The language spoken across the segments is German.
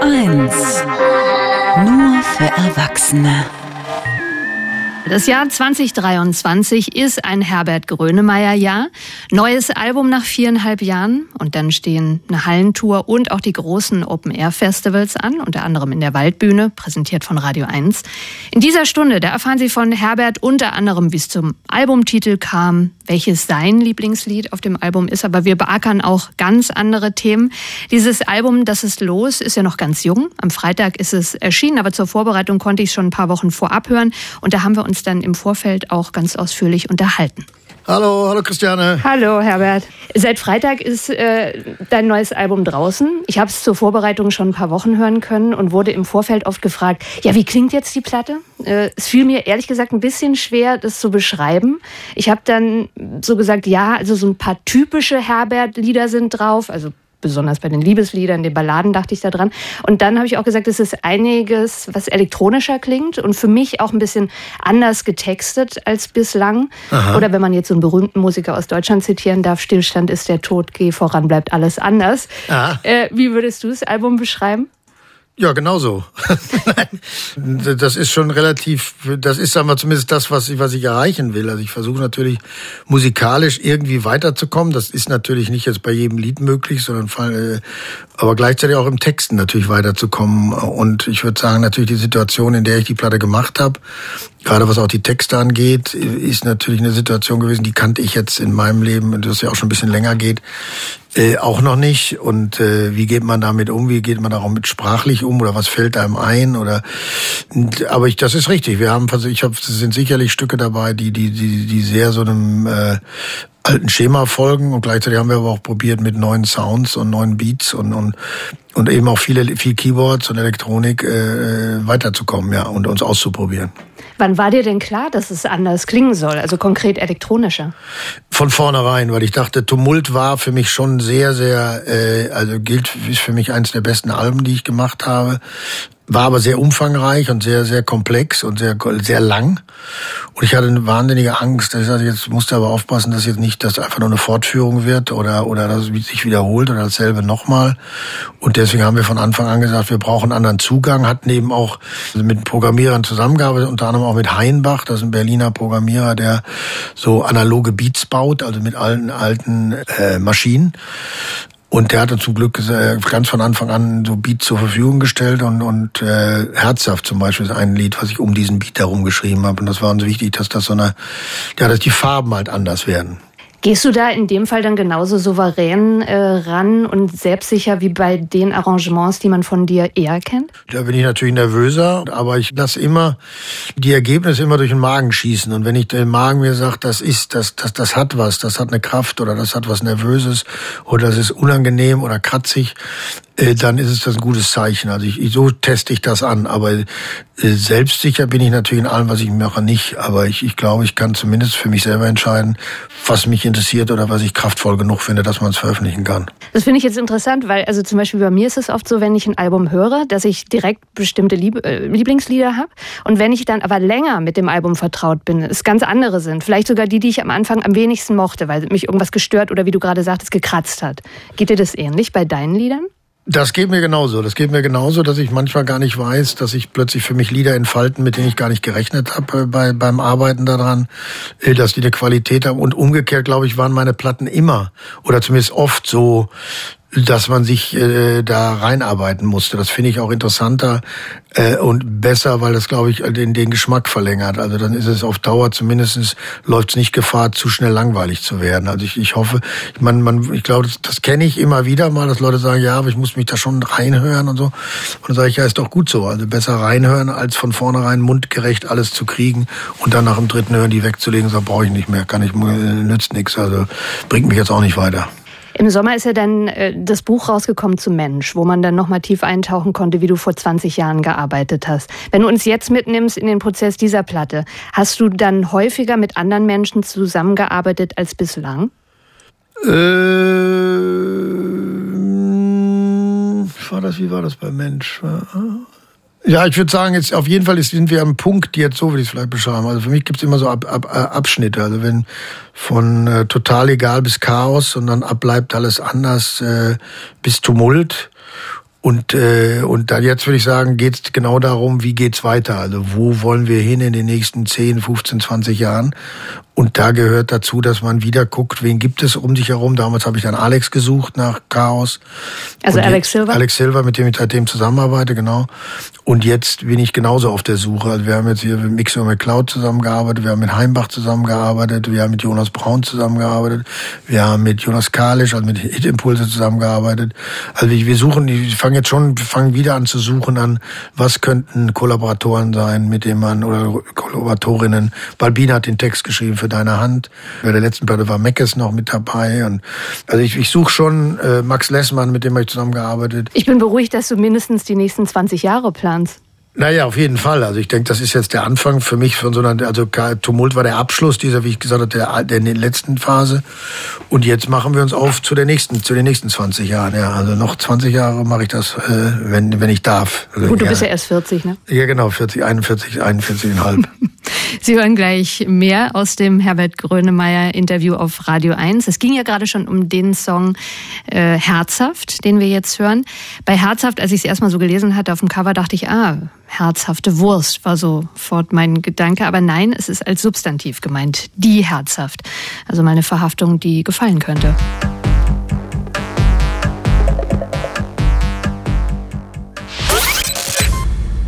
Eins. Nur für Erwachsene. Das Jahr 2023 ist ein Herbert Grönemeyer-Jahr. Neues Album nach viereinhalb Jahren. Und dann stehen eine Hallentour und auch die großen Open-Air-Festivals an, unter anderem in der Waldbühne, präsentiert von Radio 1. In dieser Stunde, da erfahren Sie von Herbert unter anderem, wie es zum Albumtitel kam, welches sein Lieblingslied auf dem Album ist. Aber wir beackern auch ganz andere Themen. Dieses Album, das ist los, ist ja noch ganz jung. Am Freitag ist es erschienen, aber zur Vorbereitung konnte ich schon ein paar Wochen vorab hören. Und da haben wir uns dann im Vorfeld auch ganz ausführlich unterhalten. Hallo, hallo Christiane. Hallo Herbert. Seit Freitag ist äh, dein neues Album draußen. Ich habe es zur Vorbereitung schon ein paar Wochen hören können und wurde im Vorfeld oft gefragt, ja, wie klingt jetzt die Platte? Äh, es fiel mir ehrlich gesagt ein bisschen schwer, das zu beschreiben. Ich habe dann so gesagt, ja, also so ein paar typische Herbert-Lieder sind drauf, also besonders bei den Liebesliedern, den Balladen dachte ich da dran. Und dann habe ich auch gesagt, es ist einiges, was elektronischer klingt und für mich auch ein bisschen anders getextet als bislang. Aha. Oder wenn man jetzt so einen berühmten Musiker aus Deutschland zitieren darf, Stillstand ist der Tod, geh voran, bleibt alles anders. Äh, wie würdest du das Album beschreiben? Ja, genau so. das ist schon relativ, das ist sagen wir zumindest das, was ich, was ich erreichen will. Also ich versuche natürlich musikalisch irgendwie weiterzukommen. Das ist natürlich nicht jetzt bei jedem Lied möglich, sondern äh, aber gleichzeitig auch im Texten natürlich weiterzukommen. Und ich würde sagen, natürlich die Situation, in der ich die Platte gemacht habe, gerade was auch die Texte angeht, ist natürlich eine Situation gewesen, die kannte ich jetzt in meinem Leben, das ja auch schon ein bisschen länger geht, äh, auch noch nicht. Und äh, wie geht man damit um? Wie geht man auch mit sprachlich um? Oder was fällt einem ein? Oder aber ich, das ist richtig. Wir haben, ich habe, es sind sicherlich Stücke dabei, die die die die sehr so einem äh, alten Schema folgen und gleichzeitig haben wir aber auch probiert mit neuen Sounds und neuen Beats und und und eben auch viele viel Keyboards und Elektronik äh, weiterzukommen, ja und uns auszuprobieren. Wann war dir denn klar, dass es anders klingen soll, also konkret elektronischer? Von vornherein, weil ich dachte, Tumult war für mich schon sehr, sehr, äh, also gilt ist für mich eines der besten Alben, die ich gemacht habe war aber sehr umfangreich und sehr, sehr komplex und sehr, sehr lang. Und ich hatte eine wahnsinnige Angst. Ich sagte, jetzt musste aber aufpassen, dass jetzt nicht das einfach nur eine Fortführung wird oder, oder dass es sich wiederholt oder dasselbe nochmal. Und deswegen haben wir von Anfang an gesagt, wir brauchen einen anderen Zugang, hatten eben auch mit Programmierern zusammengearbeitet, unter anderem auch mit Heinbach, das ist ein Berliner Programmierer, der so analoge Beats baut, also mit alten, alten äh, Maschinen. Und der hatte zum Glück ganz von Anfang an so Beat zur Verfügung gestellt und, und äh, Herzhaft zum Beispiel ist ein Lied, was ich um diesen Beat herum geschrieben habe. Und das war uns wichtig, dass das so eine, ja, dass die Farben halt anders werden. Gehst du da in dem Fall dann genauso souverän äh, ran und selbstsicher wie bei den Arrangements, die man von dir eher kennt? Da bin ich natürlich nervöser, aber ich lasse immer die Ergebnisse immer durch den Magen schießen. Und wenn ich der Magen mir sagt, das ist, das, das, das hat was, das hat eine Kraft oder das hat was Nervöses oder das ist unangenehm oder kratzig, dann ist es das ein gutes Zeichen. Also ich, so teste ich das an. Aber äh, selbstsicher bin ich natürlich in allem, was ich mache, nicht. Aber ich, ich glaube, ich kann zumindest für mich selber entscheiden, was mich interessiert oder was ich kraftvoll genug finde, dass man es veröffentlichen kann. Das finde ich jetzt interessant, weil also zum Beispiel bei mir ist es oft so, wenn ich ein Album höre, dass ich direkt bestimmte Lieb äh, Lieblingslieder habe. Und wenn ich dann aber länger mit dem Album vertraut bin, es ganz andere sind. Vielleicht sogar die, die ich am Anfang am wenigsten mochte, weil mich irgendwas gestört oder wie du gerade sagtest, gekratzt hat. Geht dir das ähnlich bei deinen Liedern? Das geht mir genauso. Das geht mir genauso, dass ich manchmal gar nicht weiß, dass ich plötzlich für mich Lieder entfalten, mit denen ich gar nicht gerechnet habe äh, bei, beim Arbeiten daran, äh, dass die eine Qualität haben. Und umgekehrt, glaube ich, waren meine Platten immer oder zumindest oft so dass man sich äh, da reinarbeiten musste. Das finde ich auch interessanter äh, und besser, weil das, glaube ich, den, den Geschmack verlängert. Also dann ist es auf Dauer zumindestens läuft es nicht Gefahr, zu schnell langweilig zu werden. Also ich, ich hoffe, man, man, ich glaube, das, das kenne ich immer wieder mal, dass Leute sagen, ja, aber ich muss mich da schon reinhören und so. Und dann sage ich, ja, ist doch gut so. Also besser reinhören, als von vornherein mundgerecht alles zu kriegen und dann nach dem dritten Hören die wegzulegen, so brauche ich nicht mehr, kann ich, äh, nützt nichts. Also bringt mich jetzt auch nicht weiter. Im Sommer ist ja dann äh, das Buch rausgekommen zu Mensch, wo man dann nochmal tief eintauchen konnte, wie du vor 20 Jahren gearbeitet hast. Wenn du uns jetzt mitnimmst in den Prozess dieser Platte, hast du dann häufiger mit anderen Menschen zusammengearbeitet als bislang? Äh, war das, wie war das bei Mensch? Ja, ich würde sagen, jetzt auf jeden Fall sind wir am Punkt, jetzt so würde ich es vielleicht beschreiben. Also für mich gibt es immer so Ab, Ab, äh, Abschnitte. Also wenn von äh, total egal bis Chaos und dann abbleibt alles anders äh, bis Tumult. Und, äh, und dann jetzt würde ich sagen, geht es genau darum, wie geht's weiter? Also wo wollen wir hin in den nächsten 10, 15, 20 Jahren? Und da gehört dazu, dass man wieder guckt, wen gibt es um sich herum. Damals habe ich dann Alex gesucht nach Chaos. Also und Alex Silver? Alex Silver, mit dem ich seitdem zusammenarbeite, genau. Und jetzt bin ich genauso auf der Suche. Also wir haben jetzt hier mit Mixer McCloud zusammengearbeitet, wir haben mit Heimbach zusammengearbeitet, wir haben mit Jonas Braun zusammengearbeitet, wir haben mit Jonas Kalisch, also mit Hit Impulse zusammengearbeitet. Also wir suchen, ich fange jetzt schon, wir fangen wieder an zu suchen an, was könnten Kollaboratoren sein, mit denen man, oder Kollaboratorinnen. Balbina hat den Text geschrieben für deine Hand. Bei der letzten Platte war Meckes noch mit dabei. Und also ich, ich suche schon äh, Max Lessmann, mit dem habe ich zusammengearbeitet. Ich bin beruhigt, dass du mindestens die nächsten 20 Jahre planst. Naja, auf jeden Fall. Also ich denke, das ist jetzt der Anfang für mich von so einer, also Tumult war der Abschluss dieser, wie ich gesagt habe, der, der letzten Phase. Und jetzt machen wir uns auf zu der nächsten, zu den nächsten 20 Jahren. Ja, also noch 20 Jahre mache ich das, äh, wenn, wenn ich darf. Also, Gut, du ja. bist ja erst 40, ne? Ja, genau, 40, 41, 41,5. Sie hören gleich mehr aus dem Herbert Grönemeyer Interview auf Radio 1. Es ging ja gerade schon um den Song äh, Herzhaft, den wir jetzt hören. Bei Herzhaft, als ich es erstmal so gelesen hatte auf dem Cover, dachte ich, ah, herzhafte Wurst war sofort mein Gedanke. Aber nein, es ist als Substantiv gemeint. Die herzhaft. Also mal eine Verhaftung, die gefallen könnte.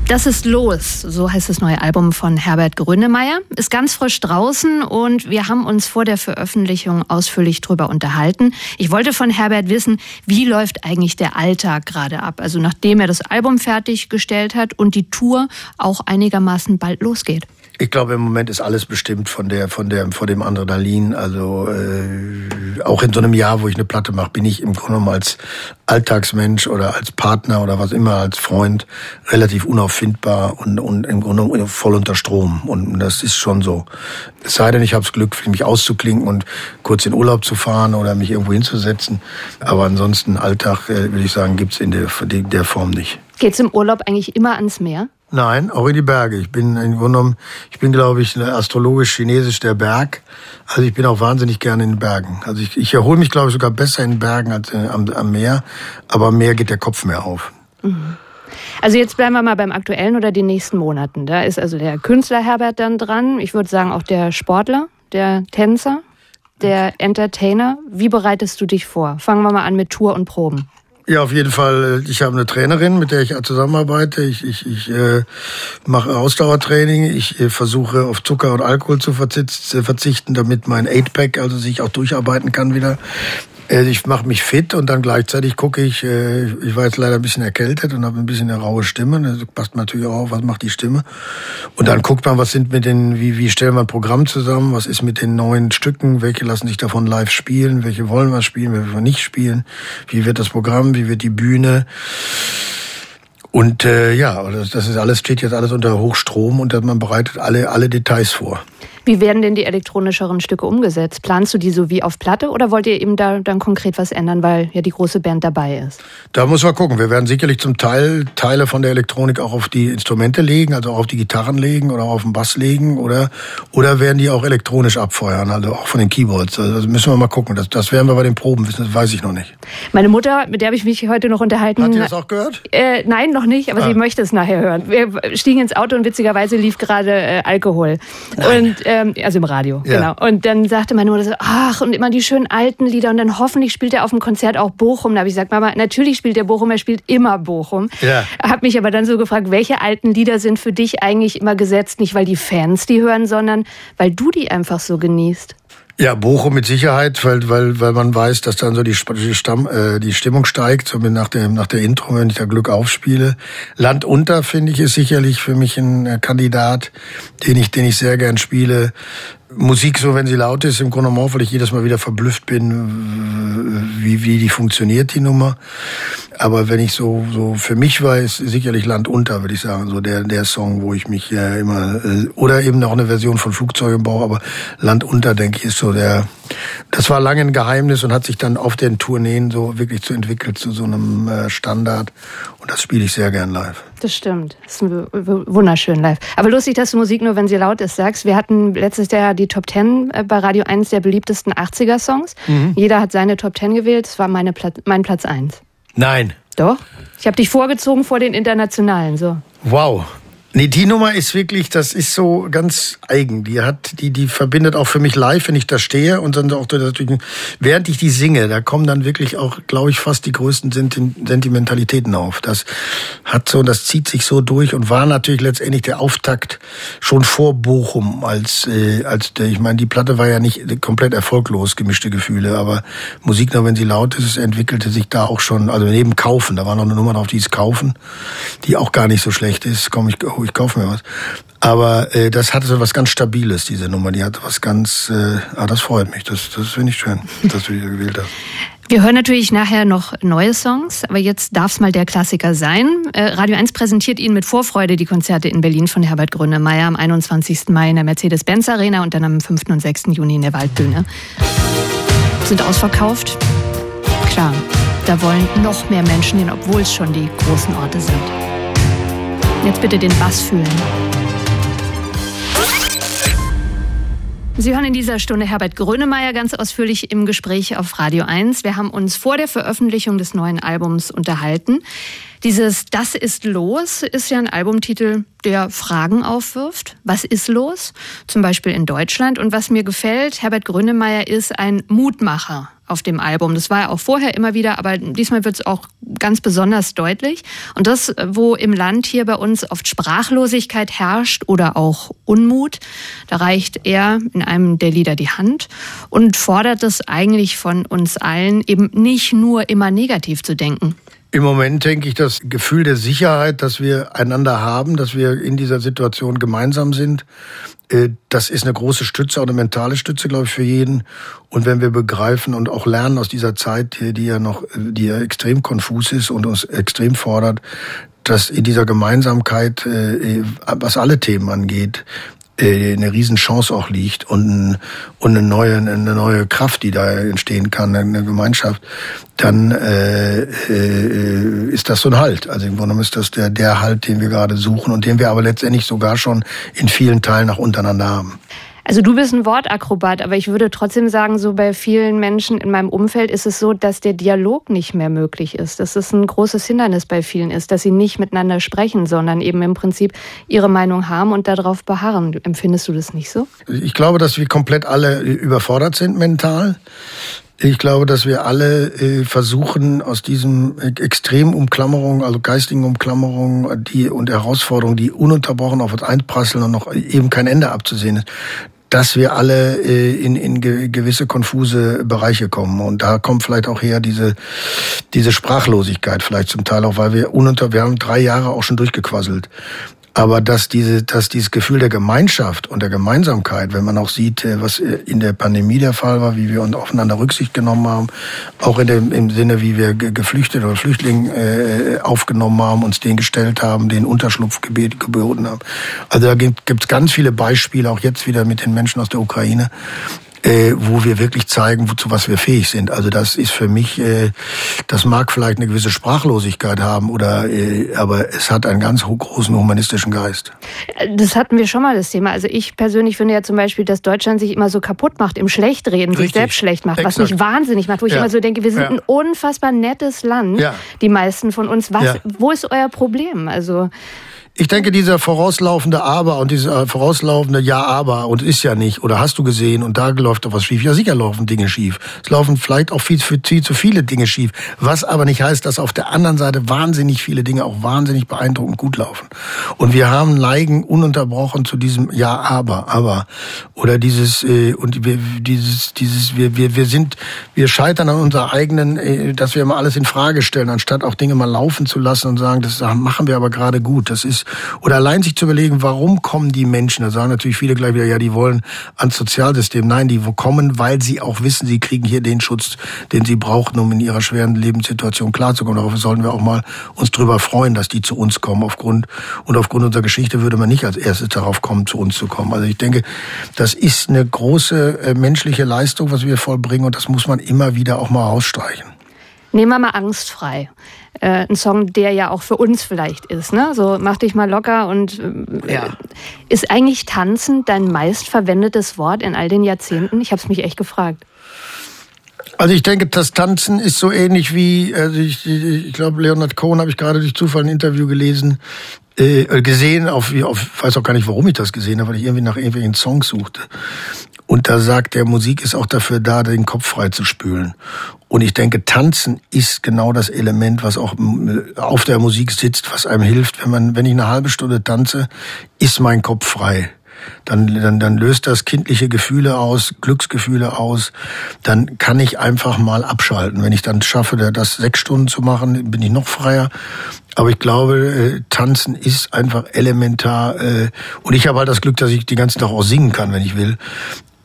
Das ist los, so heißt das neue Album von Herbert Grönemeyer. Ist ganz frisch draußen und wir haben uns vor der Veröffentlichung ausführlich drüber unterhalten. Ich wollte von Herbert wissen, wie läuft eigentlich der Alltag gerade ab? Also nachdem er das Album fertiggestellt hat und die Tour auch einigermaßen bald losgeht. Ich glaube, im Moment ist alles bestimmt von der, von der, von dem Adrenalin. Also äh, auch in so einem Jahr, wo ich eine Platte mache, bin ich im Grunde genommen als Alltagsmensch oder als Partner oder was immer, als Freund relativ unauffindbar und, und im Grunde genommen voll unter Strom. Und das ist schon so. Es sei denn, ich habe das Glück, mich auszuklinken und kurz in Urlaub zu fahren oder mich irgendwo hinzusetzen. Aber ansonsten Alltag, äh, würde ich sagen, gibt's in der, der Form nicht. Geht's im Urlaub eigentlich immer ans Meer? Nein, auch in die Berge. Ich bin im Grunde genommen, ich bin, glaube ich, astrologisch chinesisch der Berg. Also ich bin auch wahnsinnig gerne in den Bergen. Also ich, ich erhole mich, glaube ich, sogar besser in den Bergen als äh, am, am Meer. Aber am Meer geht der Kopf mehr auf. Mhm. Also jetzt bleiben wir mal beim aktuellen oder den nächsten Monaten. Da ist also der Künstler Herbert dann dran. Ich würde sagen auch der Sportler, der Tänzer, der Entertainer. Wie bereitest du dich vor? Fangen wir mal an mit Tour und Proben. Ja, auf jeden Fall. Ich habe eine Trainerin, mit der ich zusammenarbeite. Ich, ich, ich äh, mache Ausdauertraining. Ich äh, versuche auf Zucker und Alkohol zu verzichten, damit mein 8-Pack also sich auch durcharbeiten kann wieder. Äh, ich mache mich fit und dann gleichzeitig gucke ich, äh, ich war jetzt leider ein bisschen erkältet und habe ein bisschen eine raue Stimme. Das passt natürlich auch auf, was macht die Stimme. Und dann guckt man, was sind mit den, wie, wie stellen wir ein Programm zusammen, was ist mit den neuen Stücken, welche lassen sich davon live spielen, welche wollen wir spielen, welche wollen wir nicht spielen, wie wird das Programm, wie wird die Bühne. Und äh, ja, das, das ist alles, steht jetzt alles unter Hochstrom und man bereitet alle, alle Details vor. Wie werden denn die elektronischeren Stücke umgesetzt? Planst du die so wie auf Platte oder wollt ihr eben da dann konkret was ändern, weil ja die große Band dabei ist? Da muss man gucken. Wir werden sicherlich zum Teil Teile von der Elektronik auch auf die Instrumente legen, also auch auf die Gitarren legen oder auf den Bass legen oder, oder werden die auch elektronisch abfeuern, also auch von den Keyboards. Also das müssen wir mal gucken. Das, das werden wir bei den Proben wissen, das weiß ich noch nicht. Meine Mutter, mit der habe ich mich heute noch unterhalten. Hat die das auch gehört? Äh, nein, noch nicht, aber ah. sie möchte es nachher hören. Wir stiegen ins Auto und witzigerweise lief gerade äh, Alkohol. Nein. Und ähm, also im Radio, ja. genau. Und dann sagte meine Mutter so, ach, und immer die schönen alten Lieder und dann hoffentlich spielt er auf dem Konzert auch Bochum. Da habe ich gesagt, Mama, natürlich spielt er Bochum, er spielt immer Bochum. Ja. Hab mich aber dann so gefragt, welche alten Lieder sind für dich eigentlich immer gesetzt, nicht weil die Fans die hören, sondern weil du die einfach so genießt? Ja, Bochum mit Sicherheit, weil, weil, weil man weiß, dass dann so die, Stamm, äh, die Stimmung steigt, so nach, dem, nach der Intro, wenn ich da Glück aufspiele. Land unter, finde ich, ist sicherlich für mich ein äh, Kandidat, den ich, den ich sehr gern spiele. Musik, so wenn sie laut ist, im Grunde genommen, weil ich jedes Mal wieder verblüfft bin, wie, wie die funktioniert, die Nummer. Aber wenn ich so, so für mich weiß, sicherlich Land unter, würde ich sagen, so der, der Song, wo ich mich äh, immer, äh, oder eben noch eine Version von Flugzeug im aber Land unter, denke ich, ist so der, Das war lange ein Geheimnis und hat sich dann auf den Tourneen so wirklich zu entwickelt zu so einem äh, Standard. Und das spiele ich sehr gern live. Das stimmt. Das ist wunderschön live. Aber lustig, dass du Musik nur, wenn sie laut ist, sagst. Wir hatten letztes Jahr die Top Ten äh, bei Radio 1 der beliebtesten 80er-Songs. Mhm. Jeder hat seine Top Ten gewählt. Das war meine Pla mein Platz 1. Nein. Doch. Ich habe dich vorgezogen vor den Internationalen. So. Wow. Nee, die Nummer ist wirklich, das ist so ganz eigen. Die hat, die, die verbindet auch für mich live, wenn ich da stehe und dann auch natürlich, während ich die singe, da kommen dann wirklich auch, glaube ich, fast die größten Sentimentalitäten auf. Das hat so, das zieht sich so durch und war natürlich letztendlich der Auftakt schon vor Bochum als, äh, als der, ich meine, die Platte war ja nicht komplett erfolglos, gemischte Gefühle, aber Musik, nur wenn sie laut ist, entwickelte sich da auch schon, also neben Kaufen, da war noch eine Nummer drauf, die ist Kaufen, die auch gar nicht so schlecht ist, komme ich, ich kaufe mir was. Aber äh, das hatte so was ganz Stabiles, diese Nummer. Die hatte was ganz, äh, ah, das freut mich. Das, das finde ich schön, dass du die gewählt hast. Wir hören natürlich nachher noch neue Songs, aber jetzt darf es mal der Klassiker sein. Äh, Radio 1 präsentiert Ihnen mit Vorfreude die Konzerte in Berlin von Herbert Grönemeyer am 21. Mai in der Mercedes-Benz Arena und dann am 5. und 6. Juni in der Waldbühne. Sind ausverkauft? Klar, da wollen noch mehr Menschen hin, obwohl es schon die großen Orte sind. Jetzt bitte den Bass fühlen. Sie hören in dieser Stunde Herbert Grönemeyer ganz ausführlich im Gespräch auf Radio 1. Wir haben uns vor der Veröffentlichung des neuen Albums unterhalten. Dieses Das ist los ist ja ein Albumtitel, der Fragen aufwirft. Was ist los? Zum Beispiel in Deutschland. Und was mir gefällt, Herbert Grönemeyer ist ein Mutmacher auf dem Album. Das war ja auch vorher immer wieder, aber diesmal wird es auch ganz besonders deutlich. Und das, wo im Land hier bei uns oft Sprachlosigkeit herrscht oder auch Unmut, da reicht er in einem der Lieder die Hand und fordert es eigentlich von uns allen, eben nicht nur immer negativ zu denken. Im Moment denke ich, das Gefühl der Sicherheit, dass wir einander haben, dass wir in dieser Situation gemeinsam sind, äh, das ist eine große Stütze, auch eine mentale Stütze, glaube ich, für jeden. Und wenn wir begreifen und auch lernen aus dieser Zeit, die ja noch, die ja extrem konfus ist und uns extrem fordert, dass in dieser Gemeinsamkeit, äh, was alle Themen angeht, äh, eine Riesenchance auch liegt und, und eine neue eine neue Kraft, die da entstehen kann, eine Gemeinschaft, dann äh, äh, ist das so ein Halt. Also im Grunde ist das der der Halt, den wir gerade suchen und den wir aber letztendlich sogar schon in vielen Teilen auch untereinander haben. Also du bist ein Wortakrobat, aber ich würde trotzdem sagen, so bei vielen Menschen in meinem Umfeld ist es so, dass der Dialog nicht mehr möglich ist. Dass es ein großes Hindernis bei vielen ist, dass sie nicht miteinander sprechen, sondern eben im Prinzip ihre Meinung haben und darauf beharren. Empfindest du das nicht so? Ich glaube, dass wir komplett alle überfordert sind mental. Ich glaube, dass wir alle äh, versuchen, aus diesem extremen Umklammerung, also geistigen Umklammerung die, und Herausforderungen, die ununterbrochen auf uns einprasseln und noch eben kein Ende abzusehen ist, dass wir alle äh, in, in gewisse konfuse Bereiche kommen. Und da kommt vielleicht auch her diese, diese Sprachlosigkeit vielleicht zum Teil auch, weil wir ununter, wir haben drei Jahre auch schon durchgequasselt. Aber dass diese, dass dieses Gefühl der Gemeinschaft und der Gemeinsamkeit, wenn man auch sieht, äh, was äh, in der Pandemie der Fall war, wie wir uns aufeinander Rücksicht genommen haben, auch in dem, im Sinne, wie wir Geflüchtete oder Flüchtlinge äh, aufgenommen haben, uns den gestellt haben, den Unterschlupf geboten haben. Also da gibt es ganz viele Beispiele, auch jetzt wieder mit den Menschen aus der Ukraine, äh, wo wir wirklich zeigen, wozu was wir fähig sind. Also das ist für mich, äh, das mag vielleicht eine gewisse Sprachlosigkeit haben, oder äh, aber es hat einen ganz großen humanistischen Geist. Das hatten wir schon mal das Thema. Also ich persönlich finde ja zum Beispiel, dass Deutschland sich immer so kaputt macht im Schlechtreden, Richtig. sich selbst schlecht macht, Exakt. was mich wahnsinnig macht, wo ich ja. immer so denke, wir sind ja. ein unfassbar nettes Land, ja. die meisten von uns. Was, wo ist euer Problem? Also ich denke, dieser vorauslaufende Aber und dieser äh, vorauslaufende Ja, aber und ist ja nicht oder hast du gesehen und da läuft doch was schief. Ja, sicher laufen Dinge schief. Es laufen vielleicht auch viel, viel, zu viele Dinge schief. Was aber nicht heißt, dass auf der anderen Seite wahnsinnig viele Dinge auch wahnsinnig beeindruckend gut laufen. Und wir haben neigen ununterbrochen zu diesem Ja, aber, aber oder dieses äh, und wir, dieses dieses wir wir wir sind wir scheitern an unserer eigenen, äh, dass wir immer alles in Frage stellen, anstatt auch Dinge mal laufen zu lassen und sagen, das machen wir aber gerade gut. Das ist Oder allein sich zu überlegen, warum kommen die Menschen? Da sagen natürlich viele gleich wieder, ja, die wollen ans Sozialsystem. Nein, die kommen, weil sie auch wissen, sie kriegen hier den Schutz, den sie brauchen, um in ihrer schweren Lebenssituation klarzukommen. Darauf sollten wir auch mal uns drüber freuen, dass die zu uns kommen. Aufgrund, und aufgrund unserer Geschichte würde man nicht als erstes darauf kommen, zu uns zu kommen. Also ich denke, das ist eine große äh, menschliche Leistung, was wir vollbringen und das muss man immer wieder auch mal ausstreichen. Nehmen wir mal angstfrei. Äh, ein Song, der ja auch für uns vielleicht ist. Ne? So mach dich mal locker und äh, ja. ist eigentlich Tanzen dein meistverwendetes Wort in all den Jahrzehnten? Ich habe es mich echt gefragt. Also ich denke, das Tanzen ist so ähnlich wie, also ich, ich glaube, Leonard Cohen habe ich gerade durch Zufall ein Interview gelesen, äh, gesehen, auf, auf, weiß auch gar nicht, warum ich das gesehen habe, weil ich irgendwie nach irgendwelchen Songs suchte. Und da sagt er, Musik ist auch dafür da, den Kopf frei zu spülen. Und ich denke, Tanzen ist genau das Element, was auch auf der Musik sitzt, was einem hilft. Wenn man, wenn ich eine halbe Stunde tanze, ist mein Kopf frei dann, dann, dann löst das kindliche Gefühle aus, Glücksgefühle aus. Dann kann ich einfach mal abschalten. Wenn ich dann schaffe, das sechs Stunden zu machen, bin ich noch freier. Aber ich glaube, äh, tanzen ist einfach elementar. Äh, und ich habe halt das Glück, dass ich den ganzen Tag auch singen kann, wenn ich will.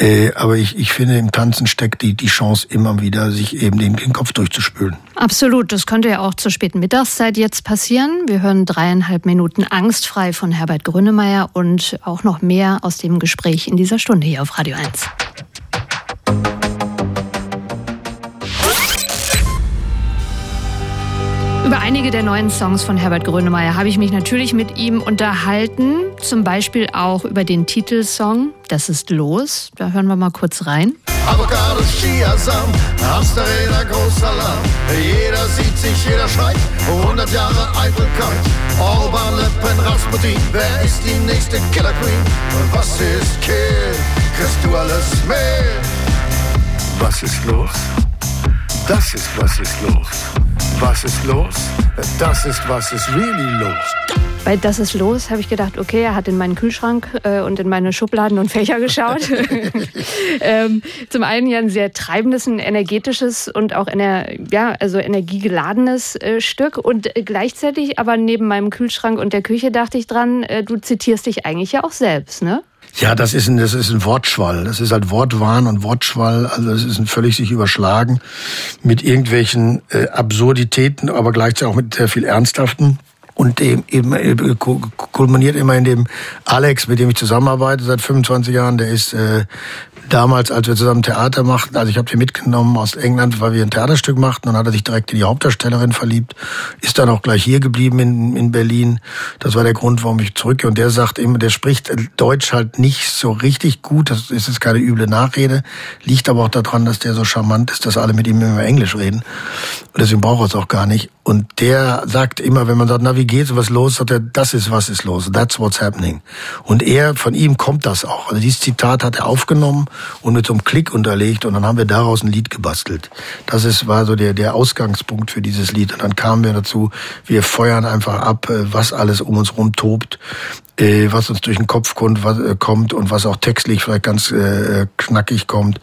Äh, aber ich, ich finde, im Tanzen steckt die, die Chance immer wieder, sich eben den, den Kopf durchzuspülen. Absolut. Das könnte ja auch zur späten Mittagszeit jetzt passieren. Wir hören dreieinhalb Minuten angstfrei von Herbert Grönemeyer und auch noch mehr aus dem Gespräch in dieser Stunde hier auf Radio 1. Über einige der neuen Songs von Herbert Grönemeyer habe ich mich natürlich mit ihm unterhalten. Zum Beispiel auch über den Titelsong Das ist los. Da hören wir mal kurz rein. Avocados, Chiasam, Hamsterräder, großer Lamm. Jeder sieht sich, jeder schreit. 100 Jahre Eitelkeit. Orban, Le Pen, Rasputin. Wer ist die nächste Killer Queen? Was ist Kill? Kriegst du alles mit? Was ist los? Das ist was ist los. Was ist los? Das ist was ist really los. Bei Das ist los habe ich gedacht, okay, er hat in meinen Kühlschrank äh, und in meine Schubladen und Fächer geschaut. ähm, zum einen ja ein sehr treibendes, ein energetisches und auch ener ja, also energiegeladenes äh, Stück. Und äh, gleichzeitig aber neben meinem Kühlschrank und der Küche dachte ich dran, äh, du zitierst dich eigentlich ja auch selbst, ne? Ja, das ist ein, das ist ein Wortschwall. Das ist halt Wortwahn und Wortschwall. Also das ist ein völlig sich überschlagen mit irgendwelchen äh, Absurditäten, aber gleichzeitig auch mit sehr viel Ernsthaften. Und dem eben äh, kulminiert immer in dem Alex, mit dem ich zusammenarbeite seit 25 Jahren. Der ist äh, damals, als wir zusammen Theater machten, also ich habe den mitgenommen aus England, weil wir ein Theaterstück machten, dann hat er sich direkt in die Hauptdarstellerin verliebt, ist dann auch gleich hier geblieben in, in Berlin. Das war der Grund, warum ich zurückgehe. Und der sagt immer, der spricht Deutsch halt nicht so richtig gut, das ist jetzt keine üble Nachrede, liegt aber auch daran, dass der so charmant ist, dass alle mit ihm immer Englisch reden. Und deswegen braucht er es auch gar nicht. Und der sagt immer, wenn man sagt, na, wie geht's, was los, sagt er, das ist, was ist los. That's what's happening. Und er, von ihm kommt das auch. Also dieses Zitat hat er aufgenommen und mit so einem Klick unterlegt und dann haben wir daraus ein Lied gebastelt. Das ist, war so der, der Ausgangspunkt für dieses Lied. Und dann kamen wir dazu, wir feuern einfach ab, äh, was alles um uns rum tobt, äh, was uns durch den Kopf äh, kommt und was auch textlich vielleicht ganz äh, knackig kommt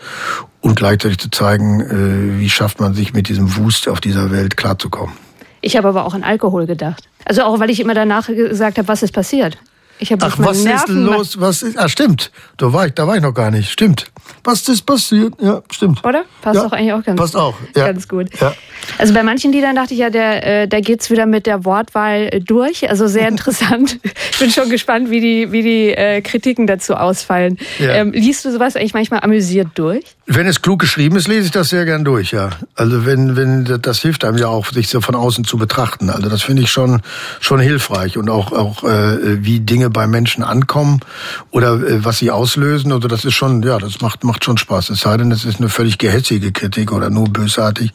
und gleichzeitig zu zeigen, äh, wie schafft man sich mit diesem Wust auf dieser Welt klarzukommen. Ich habe aber auch an Alkohol gedacht. Also auch, weil ich immer danach gesagt habe, was ist passiert. Ich habe Ach, was Nerven ist los? Was ist? Ah, stimmt. Da war ich, da war ich noch gar nicht. Stimmt. Was ist passiert? Ja, stimmt. Oder? Passt ja, auch eigentlich auch ganz. Passt auch. Ja. Ganz gut. Ja. Also bei manchen Liedern dachte ich ja, der, äh, da geht's wieder mit der Wortwahl durch. Also sehr interessant. ich bin schon gespannt, wie die, wie die äh, Kritiken dazu ausfallen. Ja. Ähm, liest du sowas eigentlich manchmal amüsiert durch? Wenn es klug geschrieben ist, lese ich das sehr gern durch, ja. Also wenn, wenn, das hilft einem ja auch, sich so von außen zu betrachten. Also das finde ich schon, schon hilfreich und auch, auch, äh, wie Dinge bei Menschen ankommen oder äh, was sie auslösen. Also das ist schon, ja, das macht, macht schon Spaß. Es sei denn, es ist eine völlig gehässige Kritik oder nur bösartig,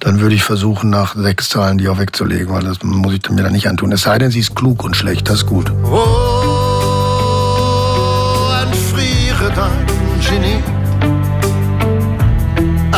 dann würde ich versuchen, nach sechs Zahlen die auch wegzulegen, weil das muss ich mir dann nicht antun. Es sei denn, sie ist klug und schlecht, das ist gut. Oh, entfriere dein Genie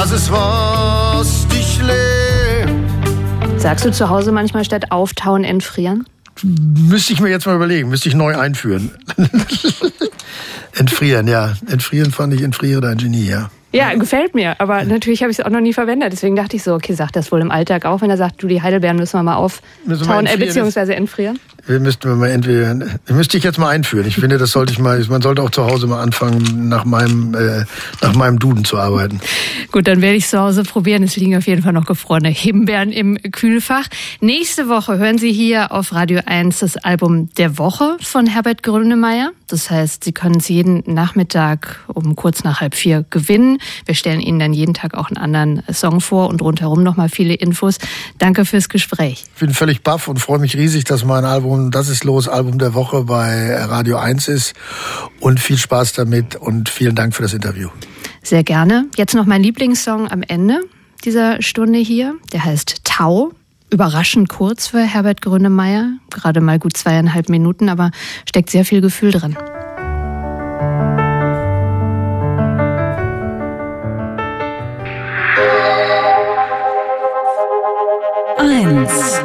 das ist, was dich lebt. Sagst du zu Hause manchmal statt auftauen, entfrieren? Müsste ich mir jetzt mal überlegen, müsste ich neu einführen. entfrieren, ja. Entfrieren fand ich, entfriere dein Genie, ja. Ja, gefällt mir. Aber natürlich habe ich es auch noch nie verwendet. Deswegen dachte ich so, okay, sagt das wohl im Alltag auch, wenn er sagt, du, die Heidelbeeren müssen wir mal auftauen, äh, beziehungsweise entfrieren? Wir müssten wir mal entweder, müsste ich jetzt mal einführen. Ich finde, das sollte ich mal, man sollte auch zu Hause mal anfangen, nach meinem, äh, nach meinem Duden zu arbeiten. Gut, dann werde ich zu Hause probieren. Es liegen auf jeden Fall noch gefrorene Himbeeren im Kühlfach. Nächste Woche hören Sie hier auf Radio 1 das Album der Woche von Herbert Grönemeyer. Das heißt, Sie können es jeden Nachmittag um kurz nach halb vier gewinnen. Wir stellen Ihnen dann jeden Tag auch einen anderen Song vor und rundherum nochmal viele Infos. Danke fürs Gespräch. Ich bin völlig baff und freue mich riesig, dass mein Album Das ist los, Album der Woche bei Radio 1 ist. Und viel Spaß damit und vielen Dank für das Interview. Sehr gerne. Jetzt noch mein Lieblingssong am Ende dieser Stunde hier. Der heißt Tau überraschend kurz für Herbert Grönemeyer, gerade mal gut zweieinhalb Minuten, aber steckt sehr viel Gefühl drin. Eins.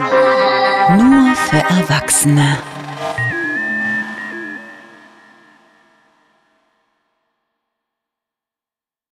Nur für Erwachsene.